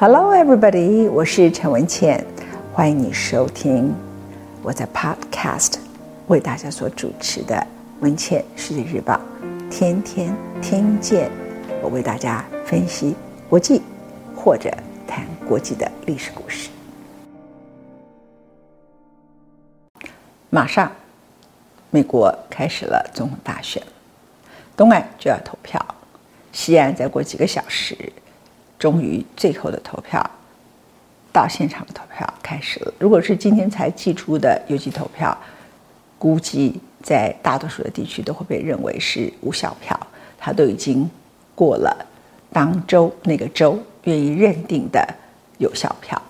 Hello, everybody！我是陈文茜，欢迎你收听我在 Podcast 为大家所主持的《文茜世界日报》，天天听见我为大家分析国际或者谈国际的历史故事。马上，美国开始了总统大选，东岸就要投票，西岸再过几个小时。终于，最后的投票到现场的投票开始了。如果是今天才寄出的邮寄投票，估计在大多数的地区都会被认为是无效票，它都已经过了当州那个州愿意认定的有效票。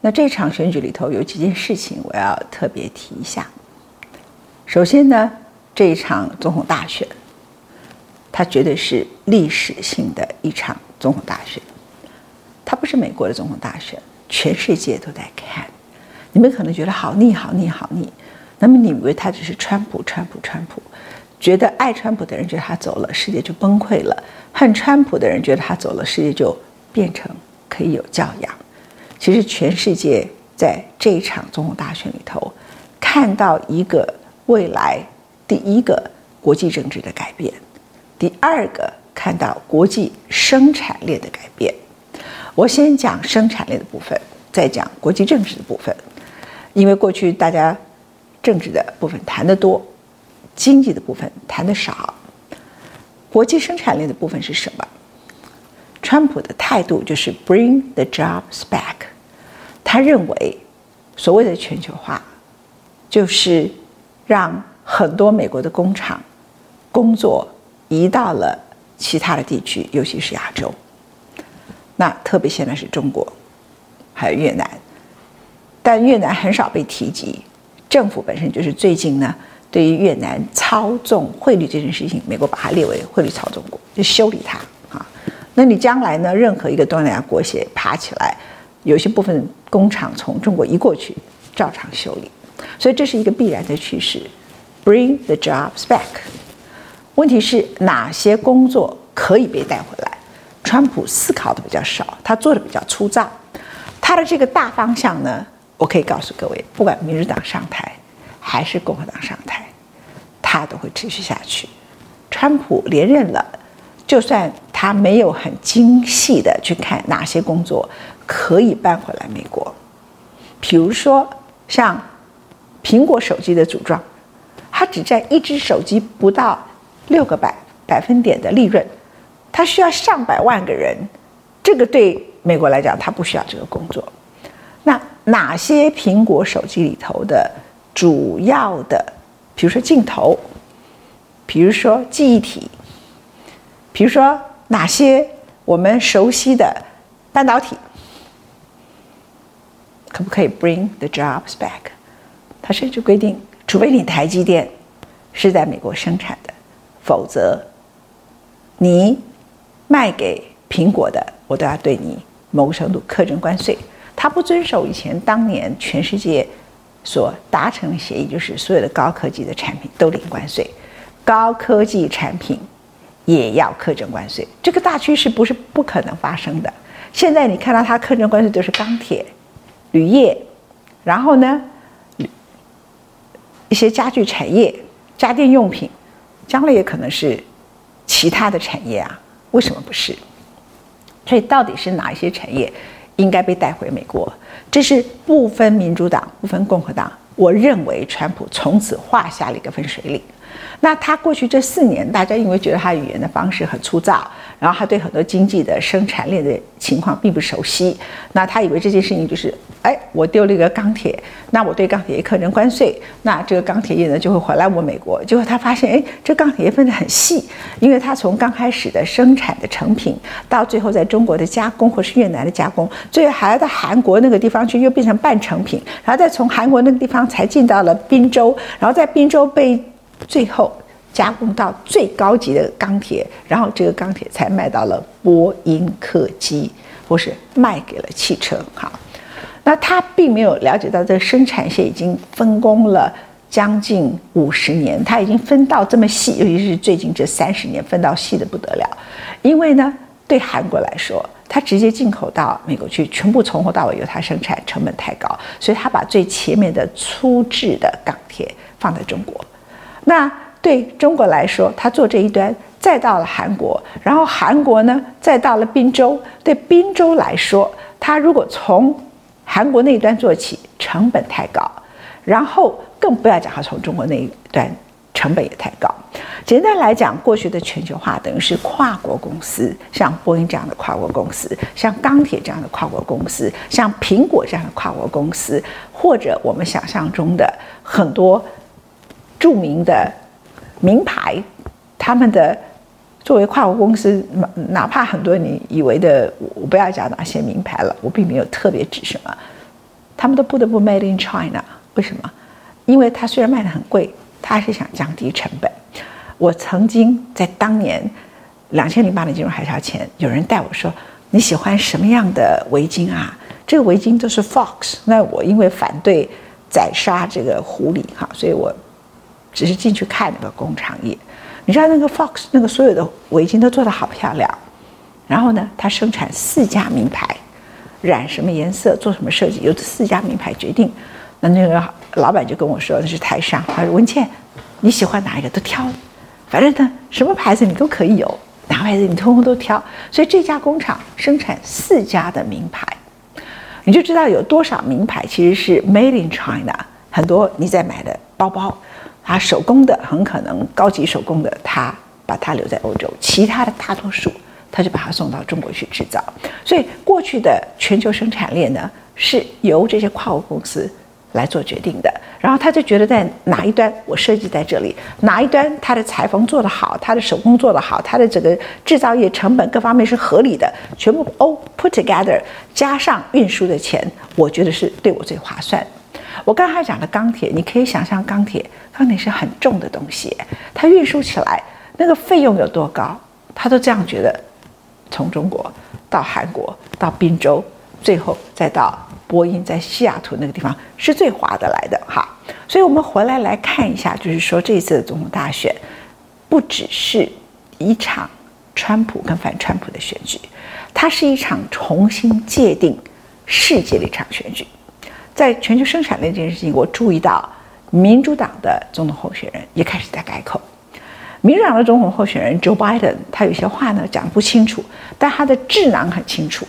那这场选举里头有几件事情我要特别提一下。首先呢，这一场总统大选，它绝对是历史性的一场。总统大选，它不是美国的总统大选，全世界都在看。你们可能觉得好腻、好腻、好腻。那么你以为他只是川普、川普、川普？觉得爱川普的人觉得他走了，世界就崩溃了；恨川普的人觉得他走了，世界就变成可以有教养。其实全世界在这一场总统大选里头，看到一个未来第一个国际政治的改变，第二个。看到国际生产链的改变，我先讲生产链的部分，再讲国际政治的部分。因为过去大家政治的部分谈得多，经济的部分谈得少。国际生产链的部分是什么？川普的态度就是 “bring the jobs back”。他认为，所谓的全球化，就是让很多美国的工厂工作移到了。其他的地区，尤其是亚洲，那特别现在是中国，还有越南，但越南很少被提及。政府本身就是最近呢，对于越南操纵汇率这件事情，美国把它列为汇率操纵国，就修理它啊。那你将来呢，任何一个东南亚国协爬起来，有些部分工厂从中国移过去，照常修理。所以这是一个必然的趋势，Bring the jobs back。问题是哪些工作可以被带回来？川普思考的比较少，他做的比较粗糙。他的这个大方向呢，我可以告诉各位，不管民主党上台还是共和党上台，他都会持续下去。川普连任了，就算他没有很精细的去看哪些工作可以搬回来美国，比如说像苹果手机的组装，他只占一只手机不到。六个百百分点的利润，他需要上百万个人，这个对美国来讲，他不需要这个工作。那哪些苹果手机里头的主要的，比如说镜头，比如说记忆体，比如说哪些我们熟悉的半导体，可不可以 bring the jobs back？他甚至规定，除非你台积电是在美国生产的。否则，你卖给苹果的，我都要对你某个程度课征关税。他不遵守以前当年全世界所达成的协议，就是所有的高科技的产品都零关税，高科技产品也要课征关税。这个大趋势不是不可能发生的。现在你看到它课征关税都是钢铁、铝业，然后呢，一些家具产业、家电用品。将来也可能是其他的产业啊？为什么不是？所以到底是哪一些产业应该被带回美国？这是不分民主党、不分共和党，我认为川普从此画下了一个分水岭。那他过去这四年，大家因为觉得他语言的方式很粗糙，然后他对很多经济的生产链的情况并不熟悉，那他以为这件事情就是，哎，我丢了一个钢铁，那我对钢铁业课征关税，那这个钢铁业呢就会回来我美国。结果他发现，哎，这钢铁业分得很细，因为他从刚开始的生产的成品，到最后在中国的加工或是越南的加工，最后还要到韩国那个地方去，又变成半成品，然后再从韩国那个地方才进到了滨州，然后在滨州被。最后加工到最高级的钢铁，然后这个钢铁才卖到了波音客机，或是卖给了汽车。哈，那他并没有了解到这个生产线已经分工了将近五十年，他已经分到这么细，尤其是最近这三十年分到细得不得了。因为呢，对韩国来说，它直接进口到美国去，全部从头到尾由它生产，成本太高，所以它把最前面的粗制的钢铁放在中国。那对中国来说，他做这一端，再到了韩国，然后韩国呢，再到了滨州。对滨州来说，他如果从韩国那一端做起，成本太高，然后更不要讲他从中国那一端。成本也太高。简单来讲，过去的全球化等于是跨国公司，像波音这样的跨国公司，像钢铁这样的跨国公司，像苹果这样的跨国公司，或者我们想象中的很多著名的名牌，他们的作为跨国公司，哪怕很多你以为的，我不要讲哪些名牌了，我并没有特别指什么，他们都不得不 made in China。为什么？因为它虽然卖的很贵。他是想降低成本。我曾经在当年两千零八年金融海啸前，有人带我说：“你喜欢什么样的围巾啊？”这个围巾都是 Fox。那我因为反对宰杀这个狐狸哈，所以我只是进去看那个工厂业。你知道那个 Fox 那个所有的围巾都做得好漂亮。然后呢，他生产四家名牌，染什么颜色，做什么设计，由这四家名牌决定。那那个。老板就跟我说：“那是台商。”他说：“文倩，你喜欢哪一个都挑，反正呢，什么牌子你都可以有，哪牌子你通通都挑。”所以这家工厂生产四家的名牌，你就知道有多少名牌其实是 Made in China。很多你在买的包包，它手工的很可能高级手工的，他把它留在欧洲，其他的大多数他就把它送到中国去制造。所以过去的全球生产链呢，是由这些跨国公司。来做决定的，然后他就觉得在哪一端我设计在这里，哪一端他的裁缝做得好，他的手工做得好，他的整个制造业成本各方面是合理的，全部 all put together 加上运输的钱，我觉得是对我最划算。我刚才讲的钢铁，你可以想象钢铁，钢铁是很重的东西，它运输起来那个费用有多高，他都这样觉得，从中国到韩国到宾州，最后再到。波音在西雅图那个地方是最划得来的哈，所以我们回来来看一下，就是说这一次的总统大选，不只是一场川普跟反川普的选举，它是一场重新界定世界的一场选举。在全球生产那件事情，我注意到民主党的总统候选人也开始在改口。民主党的总统候选人 Joe Biden，他有些话呢讲不清楚，但他的智囊很清楚。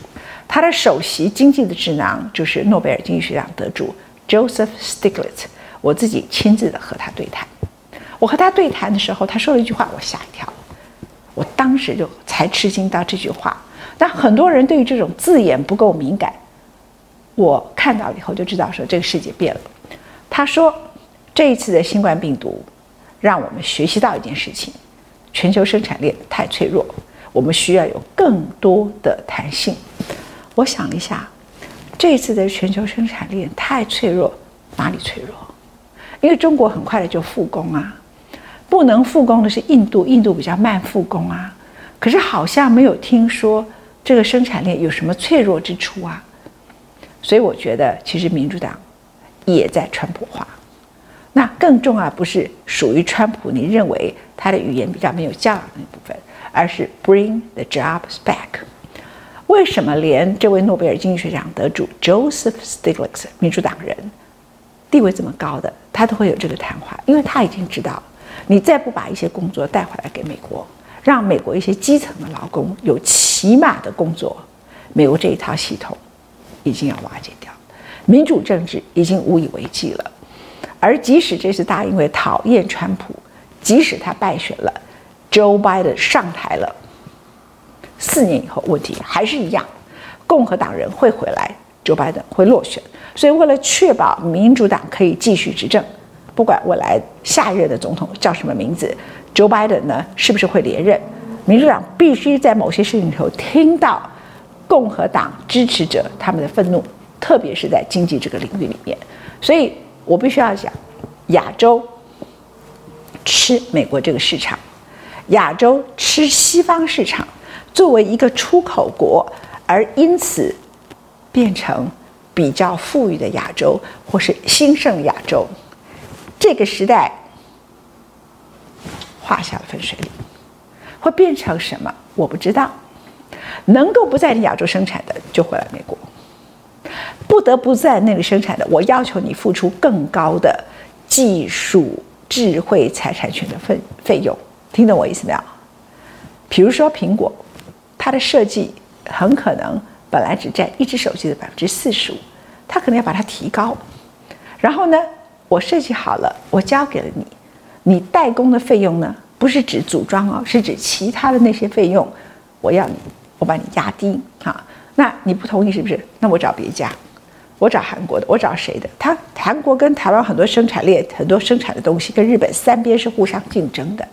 他的首席经济的智囊就是诺贝尔经济学奖得主 Joseph Stiglitz。我自己亲自的和他对谈。我和他对谈的时候，他说了一句话，我吓一跳。我当时就才吃惊到这句话。但很多人对于这种字眼不够敏感。我看到以后就知道说这个世界变了。他说，这一次的新冠病毒让我们学习到一件事情：全球生产链太脆弱，我们需要有更多的弹性。我想一下，这一次的全球生产链太脆弱，哪里脆弱？因为中国很快的就复工啊，不能复工的是印度，印度比较慢复工啊。可是好像没有听说这个生产链有什么脆弱之处啊。所以我觉得，其实民主党也在川普化。那更重要不是属于川普，你认为他的语言比较没有教养那部分，而是 Bring the jobs back。为什么连这位诺贝尔经济学奖得主 Joseph Stiglitz 民主党人地位这么高的，他都会有这个谈话？因为他已经知道，你再不把一些工作带回来给美国，让美国一些基层的劳工有起码的工作，美国这一套系统已经要瓦解掉，民主政治已经无以为继了。而即使这次大因为讨厌川普，即使他败选了，Joe Biden 上台了。四年以后，问题还是一样，共和党人会回来，Joe Biden 会落选。所以，为了确保民主党可以继续执政，不管未来下一任的总统叫什么名字，Joe Biden 呢是不是会连任，民主党必须在某些事情里头听到共和党支持者他们的愤怒，特别是在经济这个领域里面。所以我必须要讲，亚洲吃美国这个市场，亚洲吃西方市场。作为一个出口国，而因此变成比较富裕的亚洲，或是兴盛亚洲，这个时代画下了分水岭，会变成什么？我不知道。能够不在亚洲生产的就回来美国，不得不在那里生产的，我要求你付出更高的技术、智慧财产权的费费用。听懂我意思没有？比如说苹果，它的设计很可能本来只占一只手机的百分之四十五，它可能要把它提高。然后呢，我设计好了，我交给了你，你代工的费用呢，不是指组装哦，是指其他的那些费用，我要你。我把你压低，哈，那你不同意是不是？那我找别家，我找韩国的，我找谁的？他韩国跟台湾很多生产链、很多生产的东西跟日本三边是互相竞争的，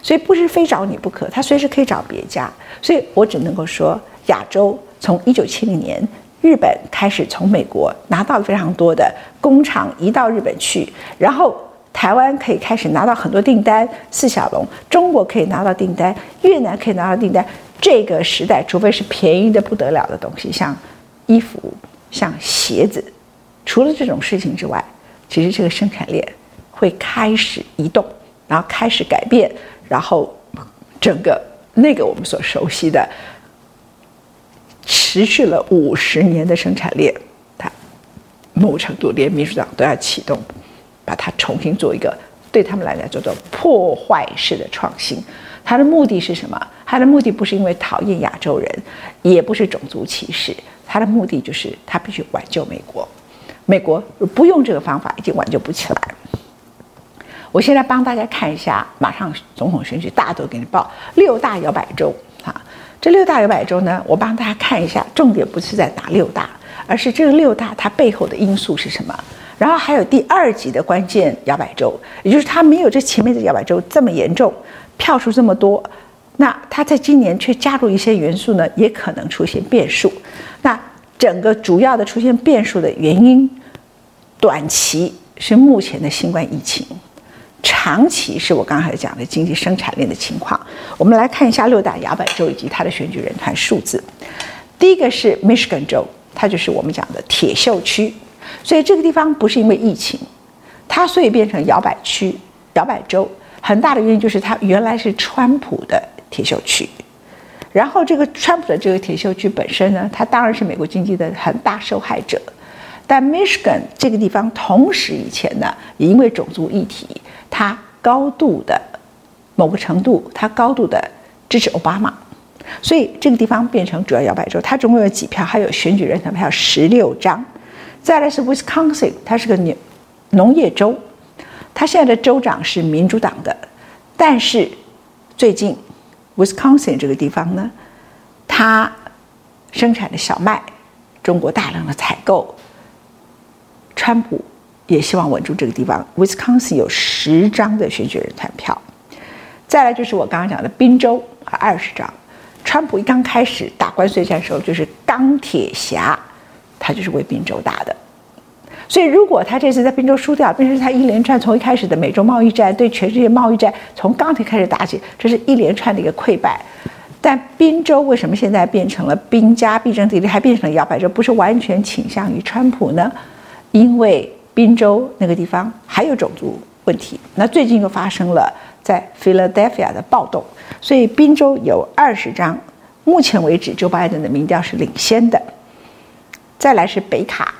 所以不是非找你不可，他随时可以找别家。所以我只能够说，亚洲从一九七零年日本开始从美国拿到非常多的工厂移到日本去，然后台湾可以开始拿到很多订单，四小龙，中国可以拿到订单，越南可以拿到订单。这个时代，除非是便宜的不得了的东西，像衣服、像鞋子，除了这种事情之外，其实这个生产链会开始移动，然后开始改变，然后整个那个我们所熟悉的持续了五十年的生产链，它某程度连民主党都要启动，把它重新做一个对他们来讲叫做破坏式的创新。他的目的是什么？他的目的不是因为讨厌亚洲人，也不是种族歧视，他的目的就是他必须挽救美国。美国不用这个方法，已经挽救不起来。我现在帮大家看一下，马上总统选举，大家都给你报六大摇摆州啊。这六大摇摆州呢，我帮大家看一下，重点不是在哪六大，而是这个六大它背后的因素是什么。然后还有第二级的关键摇摆州，也就是它没有这前面的摇摆州这么严重。票数这么多，那他在今年却加入一些元素呢，也可能出现变数。那整个主要的出现变数的原因，短期是目前的新冠疫情，长期是我刚才讲的经济生产链的情况。我们来看一下六大摇摆州以及它的选举人团数字。第一个是 Michigan 州，它就是我们讲的铁锈区，所以这个地方不是因为疫情，它所以变成摇摆区、摇摆州。很大的原因就是它原来是川普的铁锈区，然后这个川普的这个铁锈区本身呢，它当然是美国经济的很大受害者。但 Michigan 这个地方同时以前呢，也因为种族议题，它高度的某个程度，它高度的支持奥巴马，所以这个地方变成主要摇摆州。它总共有几票？还有选举人团票十六张。再来是 Wisconsin，它是个农农业州。他现在的州长是民主党的，但是最近，Wisconsin 这个地方呢，他生产的小麦，中国大量的采购，川普也希望稳住这个地方。Wisconsin 有十张的选举人团票，再来就是我刚刚讲的宾州啊，二十张。川普一刚开始打关税战的时候，就是钢铁侠，他就是为宾州打的。所以，如果他这次在宾州输掉，变成他一连串从一开始的美洲贸易战对全世界贸易战，从钢铁开始打起，这是一连串的一个溃败。但宾州为什么现在变成了兵家必争之地，还变成了摇摆州，不是完全倾向于川普呢？因为宾州那个地方还有种族问题。那最近又发生了在 Philadelphia 的暴动，所以宾州有二十张，目前为止，Joe Biden 的民调是领先的。再来是北卡。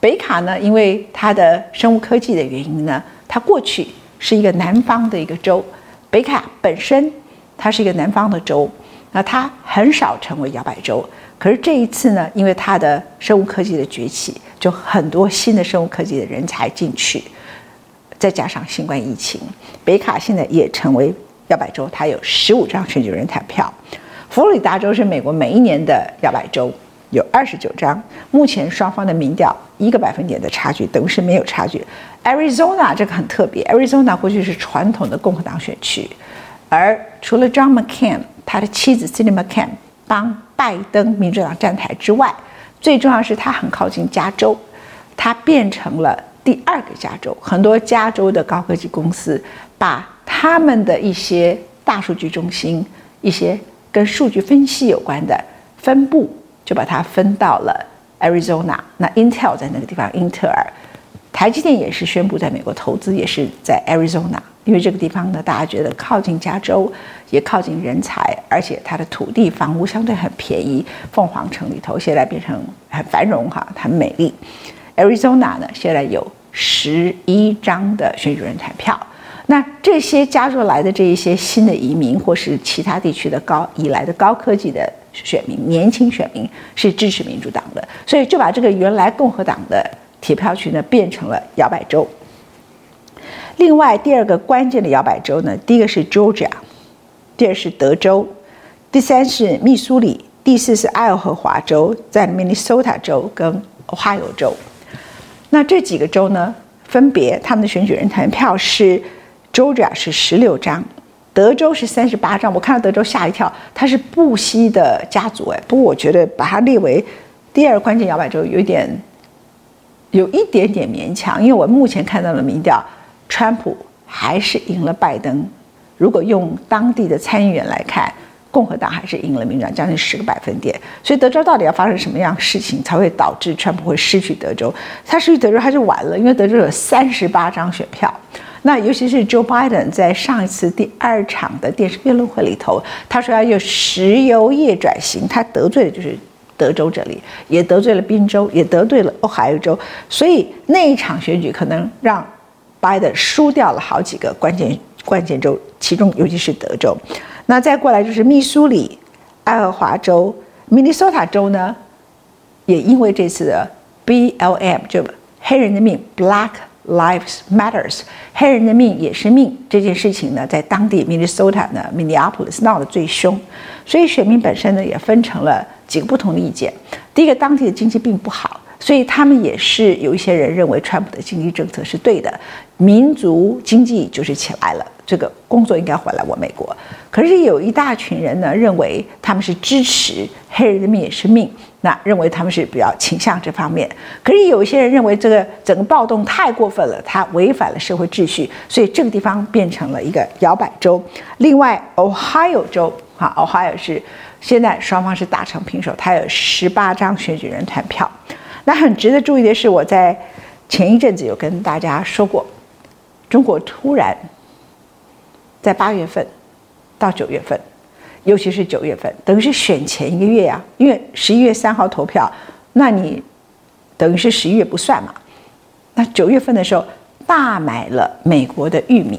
北卡呢，因为它的生物科技的原因呢，它过去是一个南方的一个州。北卡本身它是一个南方的州，那它很少成为摇摆州。可是这一次呢，因为它的生物科技的崛起，就很多新的生物科技的人才进去，再加上新冠疫情，北卡现在也成为摇摆州，它有十五张选举人团票。佛罗里达州是美国每一年的摇摆州。有二十九张，目前双方的民调一个百分点的差距，等于是没有差距。Arizona 这个很特别，Arizona 过去是传统的共和党选区，而除了 John McCain 他的妻子 Cindy McCain 帮拜登民主党站台之外，最重要是他很靠近加州，他变成了第二个加州。很多加州的高科技公司把他们的一些大数据中心、一些跟数据分析有关的分布。就把它分到了 Arizona，那 Intel 在那个地方，英特尔，台积电也是宣布在美国投资，也是在 Arizona，因为这个地方呢，大家觉得靠近加州，也靠近人才，而且它的土地、房屋相对很便宜。凤凰城里头现在变成很繁荣哈，很美丽。Arizona 呢，现在有十一张的选举人团票。那这些加入来的这一些新的移民，或是其他地区的高以来的高科技的选民、年轻选民，是支持民主党的，所以就把这个原来共和党的铁票区呢，变成了摇摆州。另外，第二个关键的摇摆州呢，第一个是 Georgia，第二是德州，第三是密苏里，第四是爱荷华州，在 Minnesota 州跟 Ohio 州。那这几个州呢，分别他们的选举人团票是。Georgia 是十六张，德州是三十八张。我看到德州吓一跳，它是布希的家族哎。不过我觉得把它列为第二关键摇摆州有一点，有一点点勉强，因为我目前看到的民调，川普还是赢了拜登。如果用当地的参议员来看，共和党还是赢了民主党将近十个百分点。所以德州到底要发生什么样的事情才会导致川普会失去德州？他失去德州他就完了，因为德州有三十八张选票。那尤其是 Joe Biden 在上一次第二场的电视辩论会里头，他说要用石油业转型，他得罪的就是德州这里，也得罪了宾州，也得罪了俄亥俄州，所以那一场选举可能让 Biden 输掉了好几个关键关键州，其中尤其是德州。那再过来就是密苏里、爱荷华州、明尼苏达州呢，也因为这次的 BLM 就黑人的命 Black。Lives matters，黑人的命也是命。这件事情呢，在当地 Minnesota 呢，Minneapolis 闹得最凶，所以选民本身呢也分成了几个不同的意见。第一个，当地的经济并不好，所以他们也是有一些人认为川普的经济政策是对的，民族经济就是起来了，这个工作应该回来我美国。可是有一大群人呢，认为他们是支持黑人的命也是命。那认为他们是比较倾向这方面，可是有一些人认为这个整个暴动太过分了，它违反了社会秩序，所以这个地方变成了一个摇摆州。另外，Ohio 州，哈，Ohio 是现在双方是打成平手，它有十八张选举人团票。那很值得注意的是，我在前一阵子有跟大家说过，中国突然在八月份到九月份。尤其是九月份，等于是选前一个月呀，因为十一月三号投票，那你等于是十一月不算嘛。那九月份的时候，大买了美国的玉米，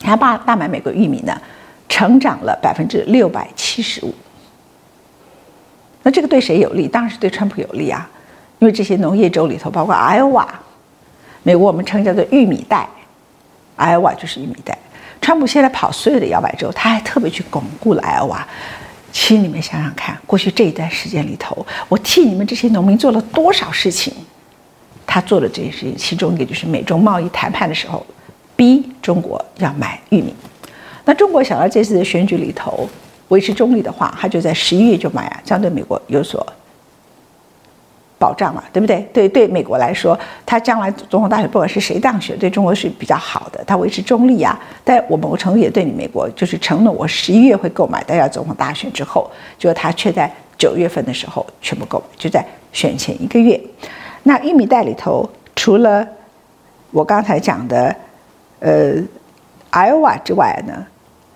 他大大买美国玉米呢，成长了百分之六百七十五。那这个对谁有利？当然是对川普有利啊，因为这些农业州里头，包括 Iowa，美国我们称叫做玉米带，Iowa 就是玉米带。川普现在跑所有的摇摆州，他还特别去巩固了艾奥瓦。请你们想想看，过去这一段时间里头，我替你们这些农民做了多少事情？他做了这些事情，其中一个就是美中贸易谈判的时候，逼中国要买玉米。那中国想要这次的选举里头维持中立的话，他就在十一月就买啊，这样对美国有所。保障嘛，对不对？对对，美国来说，他将来总统大选不管是谁当选，对中国是比较好的，他维持中立啊。但我某程度也对你美国就是承诺，我十一月会购买，但要总统大选之后，就他却在九月份的时候全部购买，就在选前一个月。那玉米袋里头，除了我刚才讲的呃，Iowa 之外呢，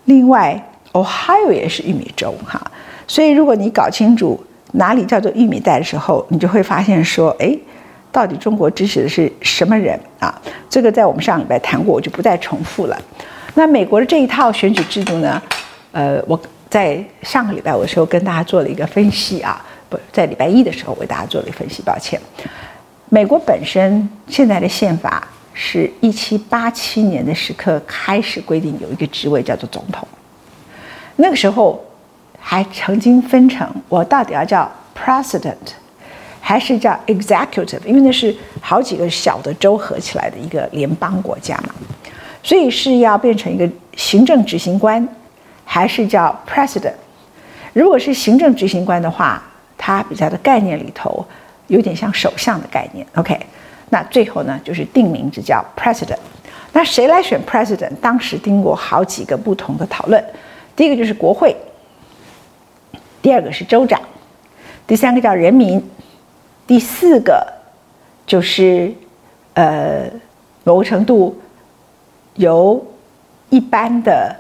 另外 Ohio 也是玉米州哈。所以如果你搞清楚。哪里叫做玉米袋的时候，你就会发现说，哎，到底中国支持的是什么人啊？这个在我们上礼拜谈过，我就不再重复了。那美国的这一套选举制度呢？呃，我在上个礼拜我的时候跟大家做了一个分析啊，不在礼拜一的时候为大家做了一个分析，抱歉。美国本身现在的宪法是一七八七年的时刻开始规定有一个职位叫做总统，那个时候。还曾经分成，我到底要叫 president，还是叫 executive？因为那是好几个小的州合起来的一个联邦国家嘛，所以是要变成一个行政执行官，还是叫 president？如果是行政执行官的话，它比较的概念里头有点像首相的概念。OK，那最后呢就是定名字叫 president。那谁来选 president？当时经过好几个不同的讨论，第一个就是国会。第二个是州长，第三个叫人民，第四个就是呃某个程度由一般的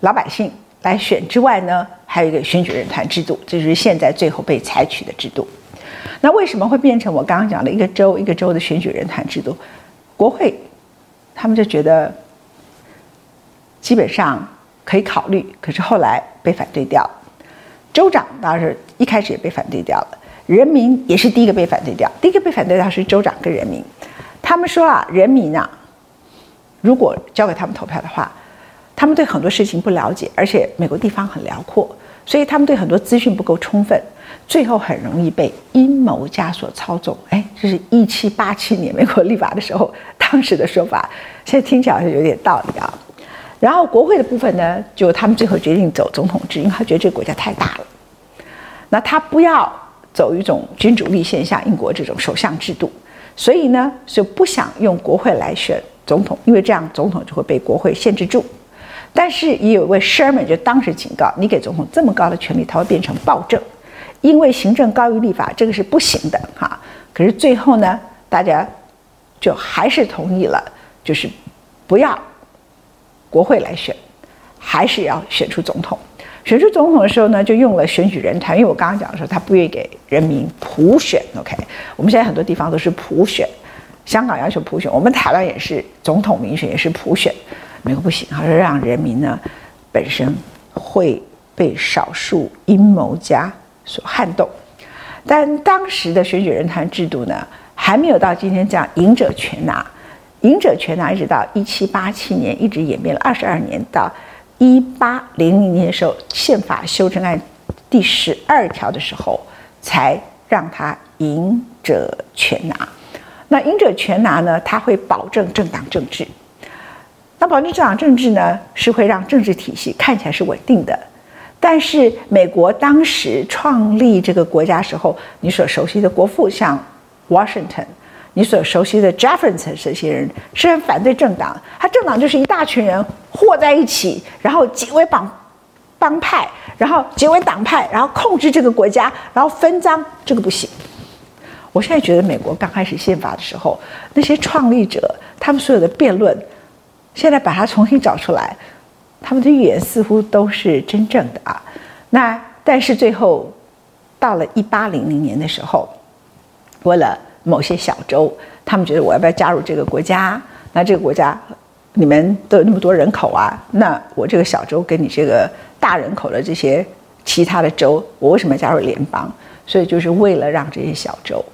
老百姓来选之外呢，还有一个选举人团制度，这就是现在最后被采取的制度。那为什么会变成我刚刚讲的一个州一个州的选举人团制度？国会他们就觉得基本上可以考虑，可是后来被反对掉了。州长当时一开始也被反对掉了，人民也是第一个被反对掉。第一个被反对掉是州长跟人民，他们说啊，人民啊，如果交给他们投票的话，他们对很多事情不了解，而且美国地方很辽阔，所以他们对很多资讯不够充分。最后很容易被阴谋家所操纵。哎，这是一七八七年美国立法的时候，当时的说法，现在听起来好像有点道理啊。然后国会的部分呢，就他们最后决定走总统制，因为他觉得这个国家太大了。那他不要走一种君主立宪，像英国这种首相制度，所以呢，就不想用国会来选总统，因为这样总统就会被国会限制住。但是也有一位 Sherman 就当时警告，你给总统这么高的权力，他会变成暴政。因为行政高于立法，这个是不行的哈。可是最后呢，大家就还是同意了，就是不要国会来选，还是要选出总统。选出总统的时候呢，就用了选举人团。因为我刚刚讲的时候，他不愿意给人民普选。OK，我们现在很多地方都是普选，香港要求普选，我们台湾也是总统民选，也是普选。美国不行，还是让人民呢本身会被少数阴谋家。所撼动，但当时的选举人团制度呢，还没有到今天这样赢者全拿。赢者全拿一直到一七八七年，一直演变了二十二年，到一八零零年的时候，宪法修正案第十二条的时候，才让他赢者全拿。那赢者全拿呢，他会保证政党政治。那保证政党政治呢，是会让政治体系看起来是稳定的。但是美国当时创立这个国家时候，你所熟悉的国父像 Washington，你所熟悉的 Jefferson 这些人是很反对政党，他政党就是一大群人和在一起，然后结为帮帮派，然后结为党派，然后控制这个国家，然后分赃，这个不行。我现在觉得美国刚开始宪法的时候，那些创立者他们所有的辩论，现在把它重新找出来。他们的预言似乎都是真正的啊，那但是最后到了一八零零年的时候，为了某些小州，他们觉得我要不要加入这个国家？那这个国家你们都有那么多人口啊，那我这个小州跟你这个大人口的这些其他的州，我为什么要加入联邦？所以就是为了让这些小州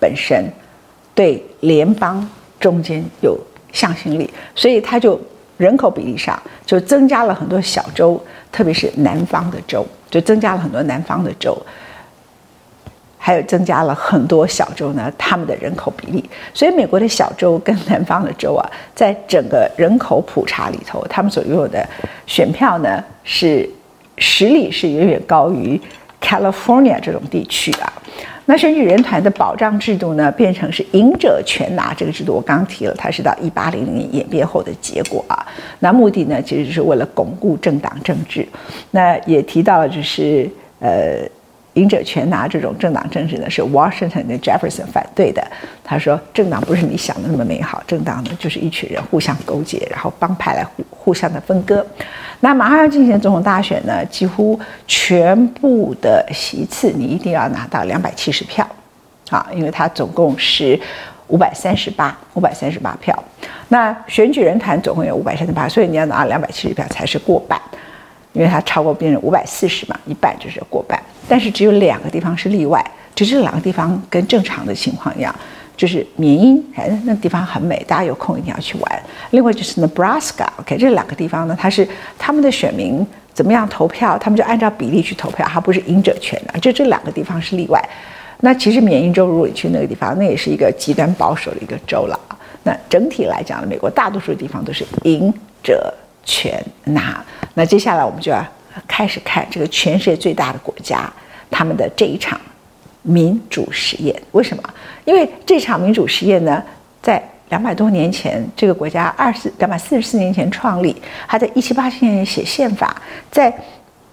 本身对联邦中间有向心力，所以他就。人口比例上就增加了很多小州，特别是南方的州，就增加了很多南方的州，还有增加了很多小州呢，他们的人口比例。所以美国的小州跟南方的州啊，在整个人口普查里头，他们所拥有的选票呢，是实力是远远高于 California 这种地区啊。那选举人团的保障制度呢，变成是赢者全拿这个制度。我刚提了，它是到一八零零年演变后的结果啊。那目的呢，其实就是为了巩固政党政治。那也提到了，就是呃，赢者全拿这种政党政治呢，是 Washington 跟 Jefferson 反对的。他说，政党不是你想的那么美好，政党呢就是一群人互相勾结，然后帮派来互互相的分割。那马上要进行总统大选呢，几乎全部的席次你一定要拿到两百七十票，啊，因为它总共是五百三十八，五百三十八票。那选举人团总共有五百三十八，所以你要拿到两百七十票才是过半，因为它超过病人五百四十嘛，一半就是过半。但是只有两个地方是例外，就这两个地方跟正常的情况一样。就是缅因，哎，那地方很美，大家有空一定要去玩。另外就是 Nebraska，OK，这两个地方呢，它是他们的选民怎么样投票，他们就按照比例去投票，它不是赢者全拿。就这两个地方是例外。那其实缅因州，如果你去那个地方，那也是一个极端保守的一个州了。那整体来讲呢，美国大多数地方都是赢者全拿。那接下来我们就要开始看这个全世界最大的国家，他们的这一场。民主实验，为什么？因为这场民主实验呢，在两百多年前，这个国家二十两百四十四年前创立，还在一七八七年写宪法，在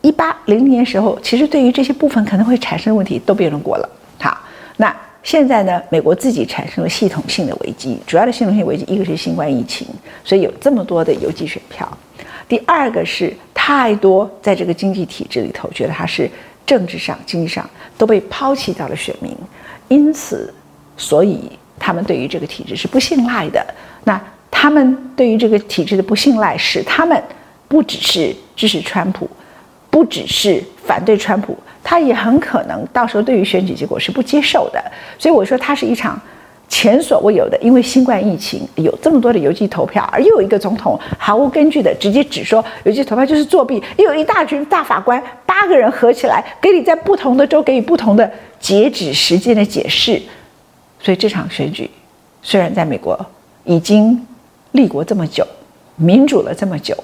一八零零年时候，其实对于这些部分可能会产生问题都辩论过了。好，那现在呢，美国自己产生了系统性的危机，主要的系统性危机，一个是新冠疫情，所以有这么多的邮寄选票；第二个是太多在这个经济体制里头，觉得他是政治上、经济上都被抛弃到了选民，因此，所以他们对于这个体制是不信赖的。那他们对于这个体制的不信赖，使他们不只是支持川普，不只是反对川普。他也很可能到时候对于选举结果是不接受的，所以我说它是一场前所未有的，因为新冠疫情有这么多的邮寄投票，而又有一个总统毫无根据的直接指说邮寄投票就是作弊，又有一大群大法官八个人合起来给你在不同的州给予不同的截止时间的解释，所以这场选举虽然在美国已经立国这么久，民主了这么久，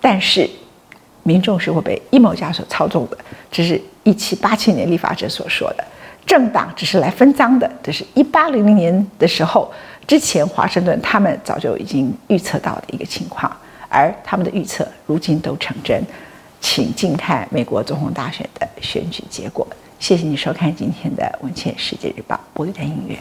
但是。民众是会被阴谋家所操纵的，这是一七八七年立法者所说的。政党只是来分赃的，这是一八零零年的时候之前，华盛顿他们早就已经预测到的一个情况，而他们的预测如今都成真。请静看美国总统大选的选举结果。谢谢你收看今天的《文茜世界日报》播一段音乐。